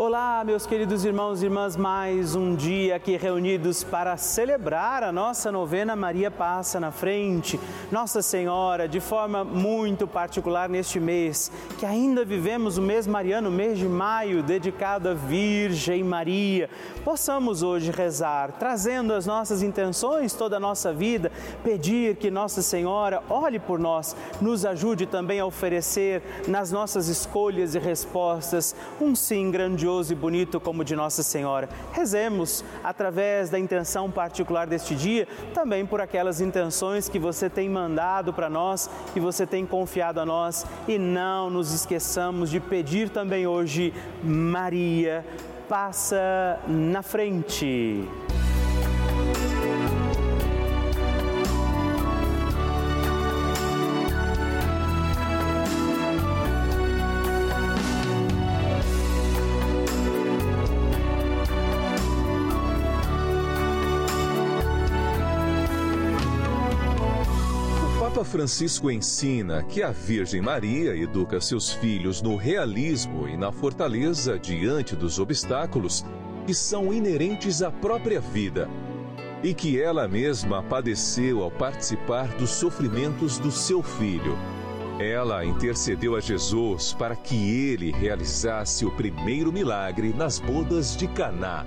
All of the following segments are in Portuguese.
Olá, meus queridos irmãos e irmãs, mais um dia aqui reunidos para celebrar a nossa novena Maria Passa na Frente. Nossa Senhora, de forma muito particular neste mês, que ainda vivemos o mês mariano, mês de maio, dedicado à Virgem Maria, possamos hoje rezar, trazendo as nossas intenções, toda a nossa vida, pedir que Nossa Senhora olhe por nós, nos ajude também a oferecer nas nossas escolhas e respostas um sim grandioso grandioso e bonito como o de Nossa Senhora. Rezemos através da intenção particular deste dia, também por aquelas intenções que você tem mandado para nós, que você tem confiado a nós e não nos esqueçamos de pedir também hoje, Maria, passa na frente. Francisco ensina que a Virgem Maria educa seus filhos no realismo e na fortaleza diante dos obstáculos que são inerentes à própria vida e que ela mesma padeceu ao participar dos sofrimentos do seu filho. Ela intercedeu a Jesus para que ele realizasse o primeiro milagre nas bodas de Caná.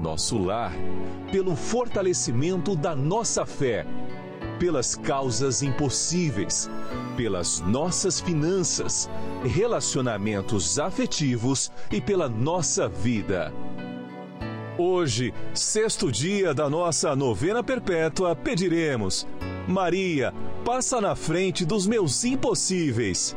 nosso lar, pelo fortalecimento da nossa fé pelas causas impossíveis, pelas nossas finanças, relacionamentos afetivos e pela nossa vida. Hoje, sexto dia da nossa novena perpétua, pediremos: Maria, passa na frente dos meus impossíveis.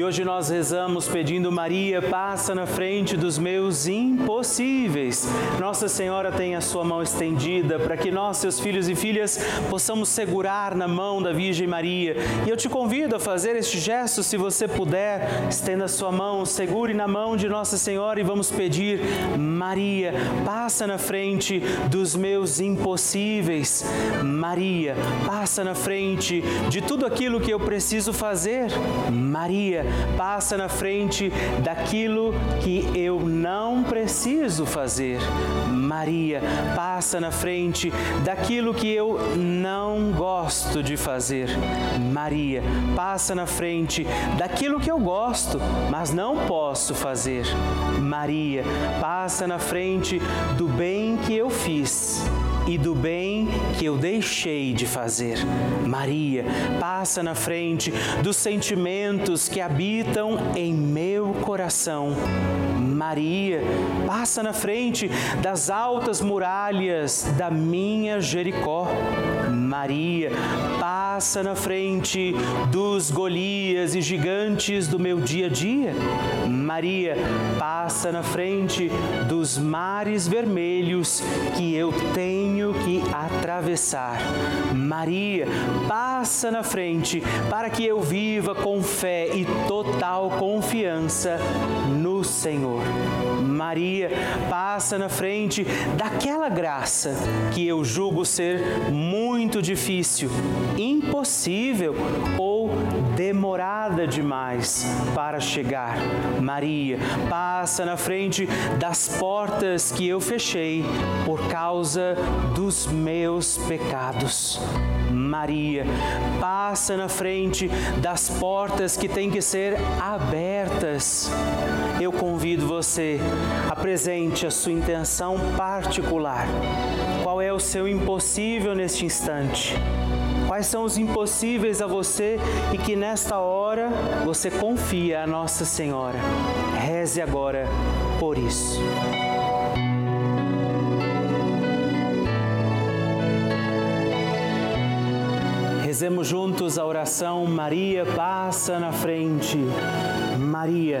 E hoje nós rezamos pedindo Maria, passa na frente dos meus impossíveis. Nossa Senhora tem a sua mão estendida para que nós, seus filhos e filhas, possamos segurar na mão da Virgem Maria. E eu te convido a fazer este gesto, se você puder, estenda a sua mão, segure na mão de Nossa Senhora e vamos pedir: Maria, passa na frente dos meus impossíveis. Maria, passa na frente de tudo aquilo que eu preciso fazer. Maria, passa na frente daquilo que eu não preciso fazer. Maria, passa na frente daquilo que eu não gosto de fazer. Maria, passa na frente daquilo que eu gosto, mas não posso fazer. Maria, passa na frente do bem que eu fiz e do bem que eu deixei de fazer. Maria, passa na frente dos sentimentos que habitam em meu coração. Maria, passa na frente das altas muralhas da minha Jericó. Maria, passa na frente dos Golias e gigantes do meu dia a dia. Maria, passa na frente dos mares vermelhos que eu tenho que atravessar. Maria, passa na frente para que eu viva com fé e total confiança no Senhor. Maria passa na frente daquela graça que eu julgo ser muito difícil, impossível ou demorada demais para chegar. Maria passa na frente das portas que eu fechei por causa dos meus pecados. Maria passa na frente das portas que têm que ser abertas. Eu convido você, apresente a sua intenção particular. Qual é o seu impossível neste instante? Quais são os impossíveis a você e que nesta hora você confia a Nossa Senhora? Reze agora por isso. Rezemos juntos a oração Maria passa na frente. Maria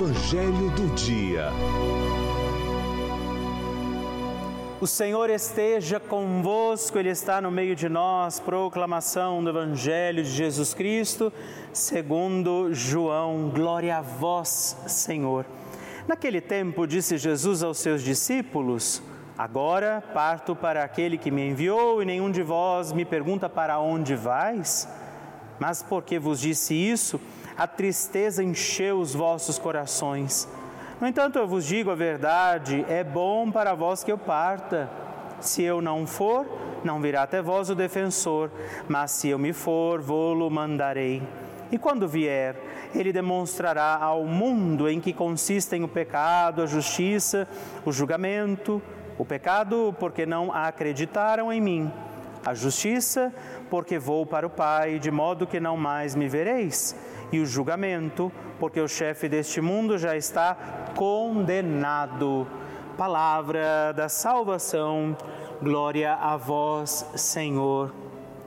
Evangelho do Dia. O Senhor esteja convosco, Ele está no meio de nós. Proclamação do Evangelho de Jesus Cristo, segundo João. Glória a vós, Senhor. Naquele tempo, disse Jesus aos seus discípulos: Agora parto para aquele que me enviou, e nenhum de vós me pergunta para onde vais. Mas porque vos disse isso, a tristeza encheu os vossos corações. No entanto, eu vos digo a verdade: é bom para vós que eu parta. Se eu não for, não virá até vós o defensor, mas se eu me for, vou-lo mandarei. E quando vier, ele demonstrará ao mundo em que consistem o pecado, a justiça, o julgamento. O pecado, porque não acreditaram em mim. A justiça, porque vou para o Pai, de modo que não mais me vereis e o julgamento, porque o chefe deste mundo já está condenado. Palavra da salvação, glória a vós, Senhor.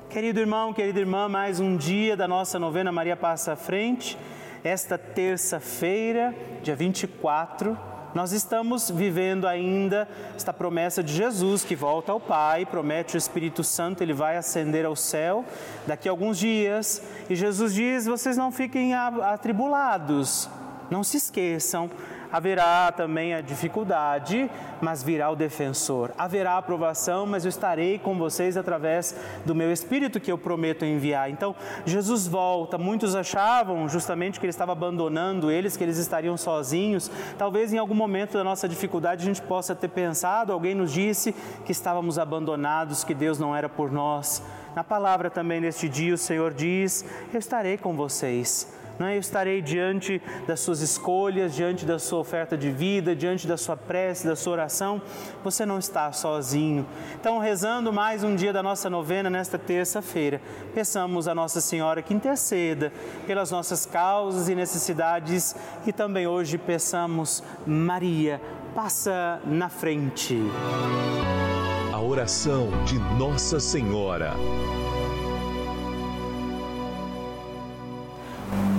Querido irmão, querida irmã, mais um dia da nossa novena Maria Passa à Frente, esta terça-feira, dia 24 nós estamos vivendo ainda esta promessa de Jesus que volta ao Pai, promete o Espírito Santo, ele vai ascender ao céu daqui a alguns dias. E Jesus diz: vocês não fiquem atribulados, não se esqueçam, haverá também a dificuldade, mas virá o defensor. Haverá aprovação, mas eu estarei com vocês através do meu Espírito que eu prometo enviar. Então, Jesus volta. Muitos achavam justamente que ele estava abandonando eles, que eles estariam sozinhos. Talvez em algum momento da nossa dificuldade a gente possa ter pensado, alguém nos disse que estávamos abandonados, que Deus não era por nós. Na palavra também neste dia o Senhor diz: Eu estarei com vocês. Eu estarei diante das suas escolhas, diante da sua oferta de vida, diante da sua prece, da sua oração. Você não está sozinho. Então, rezando mais um dia da nossa novena nesta terça-feira, peçamos a Nossa Senhora que interceda pelas nossas causas e necessidades e também hoje peçamos Maria, passa na frente. A oração de Nossa Senhora.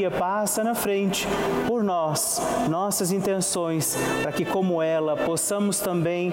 Maria passa na frente por nós, nossas intenções, para que, como ela, possamos também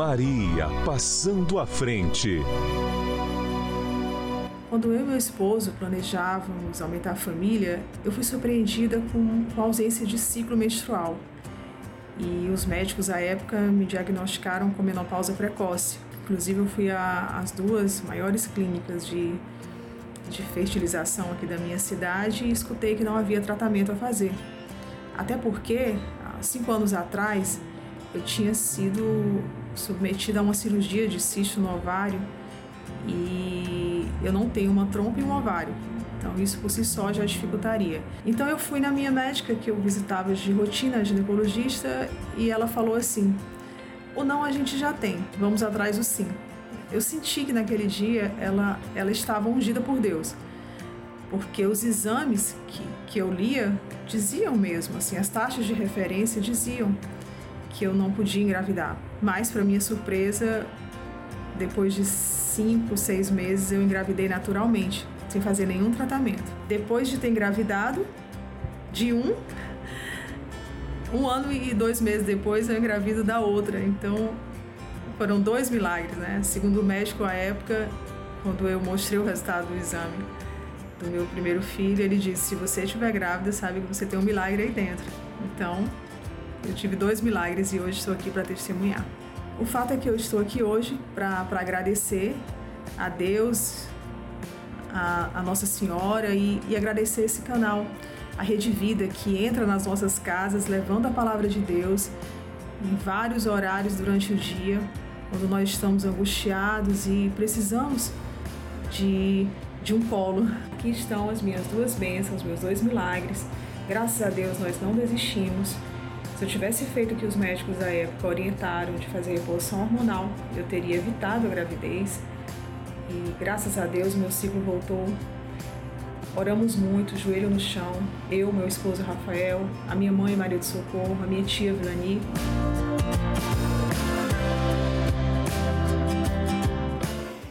Maria passando à frente. Quando eu e meu esposo planejávamos aumentar a família, eu fui surpreendida com, a ausência de ciclo menstrual. E os médicos à época me diagnosticaram com menopausa precoce. Inclusive, eu fui às duas maiores clínicas de de fertilização aqui da minha cidade e escutei que não havia tratamento a fazer. Até porque, há cinco anos atrás, eu tinha sido submetida a uma cirurgia de cisto no ovário e eu não tenho uma trompa e um ovário. Então, isso por si só já dificultaria. Então, eu fui na minha médica, que eu visitava de rotina, ginecologista, e ela falou assim: o não a gente já tem, vamos atrás do sim eu senti que naquele dia ela, ela estava ungida por Deus. Porque os exames que, que eu lia diziam mesmo, assim, as taxas de referência diziam que eu não podia engravidar. Mas, para minha surpresa, depois de cinco, seis meses, eu engravidei naturalmente, sem fazer nenhum tratamento. Depois de ter engravidado, de um, um ano e dois meses depois, eu engravido da outra. Então, foram dois milagres, né? Segundo o médico à época, quando eu mostrei o resultado do exame do meu primeiro filho, ele disse: se você estiver grávida, sabe que você tem um milagre aí dentro. Então, Eu tive dois milagres e hoje estou aqui para testemunhar. O fato é que eu estou aqui hoje para agradecer a Deus, a, a Nossa Senhora e, e agradecer esse canal, a Rede Vida, que entra nas nossas casas levando a palavra de Deus em vários horários durante o dia, quando nós estamos angustiados e precisamos de, de um colo. Aqui estão as minhas duas bênçãos, meus dois milagres. Graças a Deus nós não desistimos. Se eu tivesse feito o que os médicos da época orientaram de fazer reposição hormonal, eu teria evitado a gravidez. E graças a Deus meu ciclo voltou. Oramos muito, joelho no chão. Eu, meu esposo Rafael, a minha mãe Maria de Socorro, a minha tia Vilani.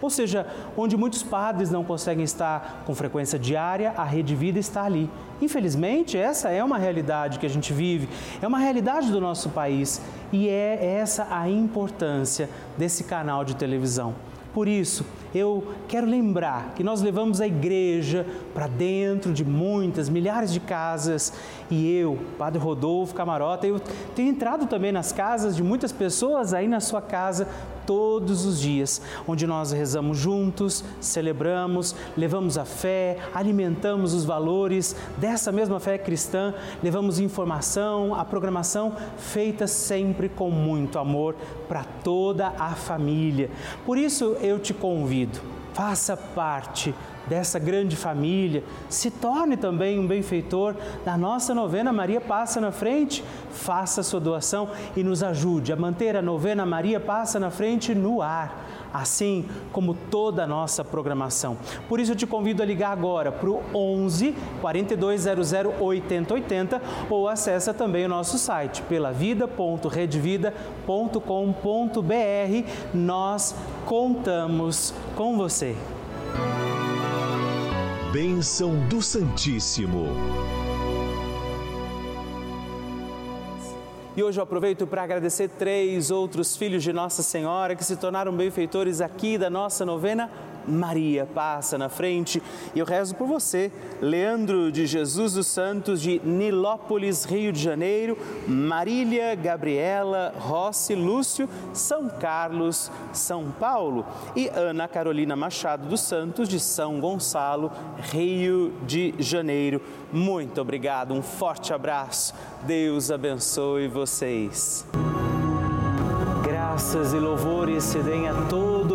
Ou seja, onde muitos padres não conseguem estar com frequência diária, a Rede Vida está ali. Infelizmente, essa é uma realidade que a gente vive, é uma realidade do nosso país e é essa a importância desse canal de televisão. Por isso, eu quero lembrar que nós levamos a igreja para dentro de muitas, milhares de casas e eu, Padre Rodolfo Camarota, eu tenho entrado também nas casas de muitas pessoas aí na sua casa todos os dias, onde nós rezamos juntos, celebramos, levamos a fé, alimentamos os valores dessa mesma fé cristã, levamos informação, a programação feita sempre com muito amor para toda a família. Por isso eu te convido, faça parte dessa grande família, se torne também um benfeitor da nossa novena Maria Passa na Frente, faça sua doação e nos ajude a manter a novena Maria Passa na Frente no ar, assim como toda a nossa programação. Por isso eu te convido a ligar agora para o 11 4200 8080 ou acessa também o nosso site pelavida.redvida.com.br. Nós contamos com você. Bênção do Santíssimo. E hoje eu aproveito para agradecer três outros filhos de Nossa Senhora que se tornaram benfeitores aqui da nossa novena Maria passa na frente e eu rezo por você, Leandro de Jesus dos Santos de Nilópolis, Rio de Janeiro, Marília, Gabriela, Rossi, Lúcio, São Carlos, São Paulo e Ana Carolina Machado dos Santos de São Gonçalo, Rio de Janeiro. Muito obrigado, um forte abraço. Deus abençoe vocês graças e louvores se deem a todo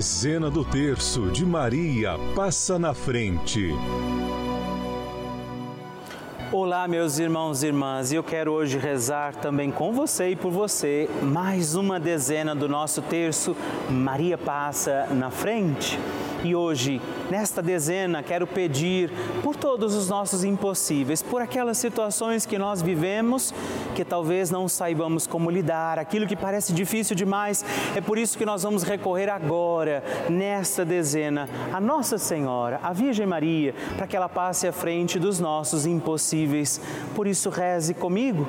Dezena do terço de Maria passa na frente. Olá, meus irmãos e irmãs, eu quero hoje rezar também com você e por você mais uma dezena do nosso terço Maria passa na frente. E hoje, nesta dezena, quero pedir por todos os nossos impossíveis, por aquelas situações que nós vivemos que talvez não saibamos como lidar, aquilo que parece difícil demais. É por isso que nós vamos recorrer agora, nesta dezena, a Nossa Senhora, a Virgem Maria, para que ela passe à frente dos nossos impossíveis. Por isso, reze comigo.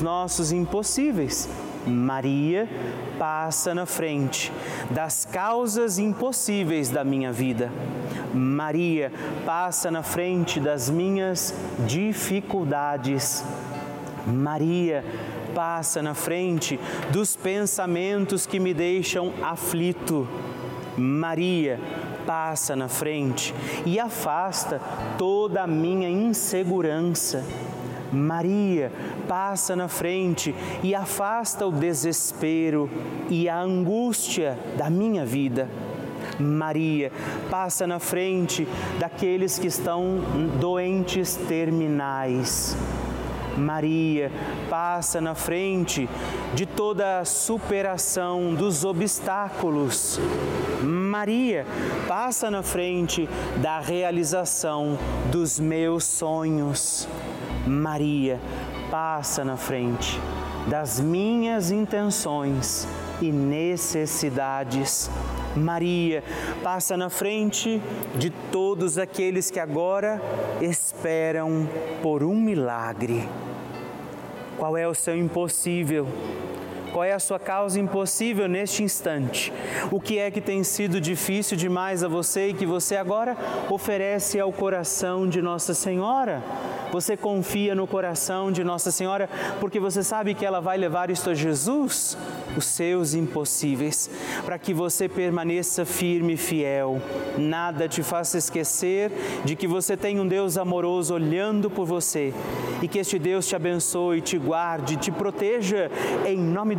nossos impossíveis. Maria passa na frente das causas impossíveis da minha vida. Maria passa na frente das minhas dificuldades. Maria passa na frente dos pensamentos que me deixam aflito. Maria passa na frente e afasta toda a minha insegurança. Maria passa na frente e afasta o desespero e a angústia da minha vida. Maria passa na frente daqueles que estão doentes terminais. Maria passa na frente de toda a superação dos obstáculos. Maria passa na frente da realização dos meus sonhos. Maria passa na frente das minhas intenções e necessidades. Maria passa na frente de todos aqueles que agora esperam por um milagre. Qual é o seu impossível? Qual é a sua causa impossível neste instante? O que é que tem sido difícil demais a você e que você agora oferece ao coração de Nossa Senhora? Você confia no coração de Nossa Senhora porque você sabe que ela vai levar isto a Jesus, os seus impossíveis, para que você permaneça firme e fiel. Nada te faça esquecer de que você tem um Deus amoroso olhando por você e que este Deus te abençoe, te guarde, te proteja em nome